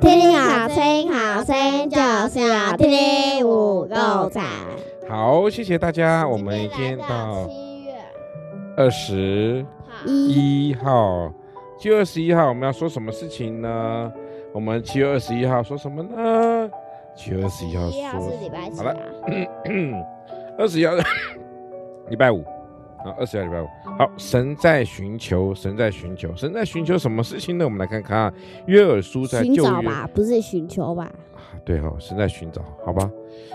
听听好声好声就是要听五够仔。好，谢谢大家，我们今天到七月二十一号。七月二十一号我们要说什么事情呢？我们七月二十一号说什么呢？七月二十一号说好了，二十一号 礼拜五。啊，二十二礼拜五，好，神在寻求，神在寻求，神在寻求什么事情呢？我们来看看啊，约珥书在寻找吧，不是寻求吧？啊，对哈、哦，神在寻找，好吧，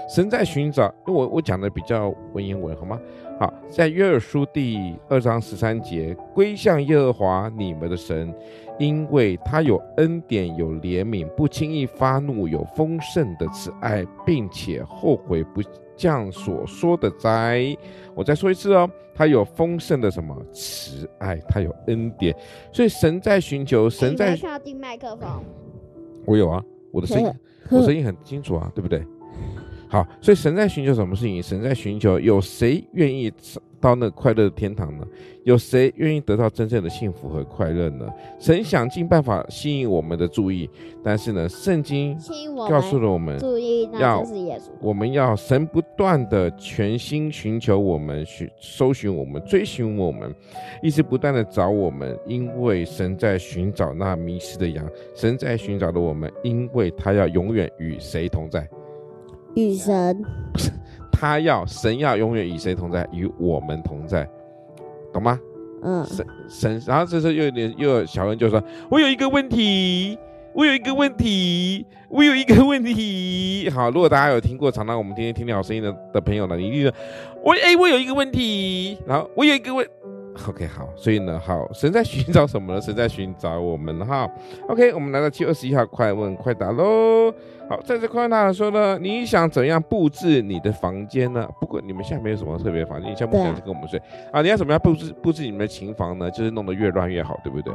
神在寻找，因为我我讲的比较文言文，好吗？好，在约珥书第二章十三节，归向耶和华你们的神，因为他有恩典，有怜悯，不轻易发怒，有丰盛的慈爱，并且后悔不降所说的灾。我再说一次哦，他有丰盛的什么慈爱，他有恩典，所以神在寻求，神在。需要订麦克风。我有啊，我的声音，我声音很清楚啊，对不对？好，所以神在寻求什么事情？神在寻求有谁愿意到那快乐的天堂呢？有谁愿意得到真正的幸福和快乐呢？神想尽办法吸引我们的注意，但是呢，圣经告诉了我们，注意要我们要神不断的全心寻求我们，寻搜寻我们，追寻我们，一直不断的找我们，因为神在寻找那迷失的羊，神在寻找的我们，因为他要永远与谁同在？与神，他要神要永远与谁同在？与我们同在，懂吗？嗯，神神，然后这时候又有点又有小恩就说：“我有一个问题，我有一个问题，我有一个问题。”好，如果大家有听过常常我们天天听听好声音的的朋友呢，你一定说我哎，我有一个问题，然后我有一个问。OK，好，所以呢，好，神在寻找什么呢？神在寻找我们哈。OK，我们来到七月二十一号，快问快答喽。好，在这快问答的时候呢，你想怎样布置你的房间呢？不管你们现在没有什么特别的房间，你现在不想跟我们睡啊，啊？你要怎么样布置布置你们的琴房呢？就是弄得越乱越好，对不对？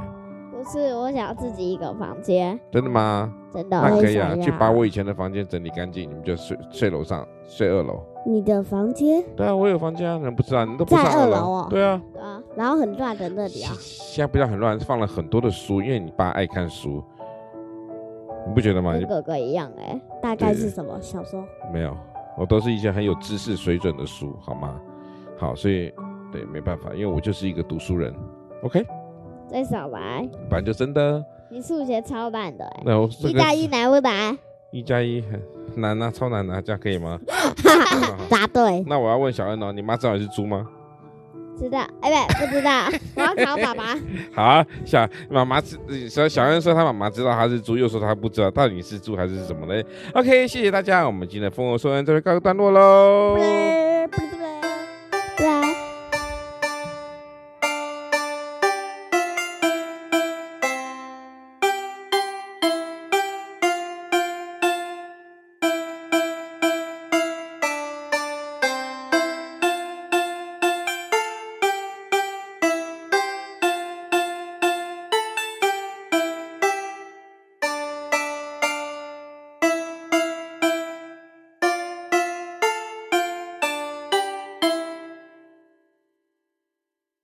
不是，我想要自己一个房间。真的吗？真的。那可以啊，去把我以前的房间整理干净，你们就睡睡楼上，睡二楼。你的房间？对啊，我有房间啊，你不知道，你都不上二楼哦。对啊。啊，然后很乱的那里啊。现在不要很乱，放了很多的书，因为你爸爱看书，你不觉得吗？跟哥哥一样哎、欸，大概是什么小说？没有，我都是一些很有知识水准的书，好吗？好，所以对，没办法，因为我就是一个读书人。OK。最少来。反正就真的。你数学超烂的哎、欸。那我一加一难不难？一加一很难啊，超难啊，这样可以吗？答对。那我要问小恩哦，你妈知道你是猪吗？知道，哎、欸，不，不知道。我要考爸爸。好啊，小妈妈知，小小恩说他妈妈知道他是猪，又说他不知道，到底是猪还是什么嘞？OK，谢谢大家，我们今天的风和说恩这边告一段落喽。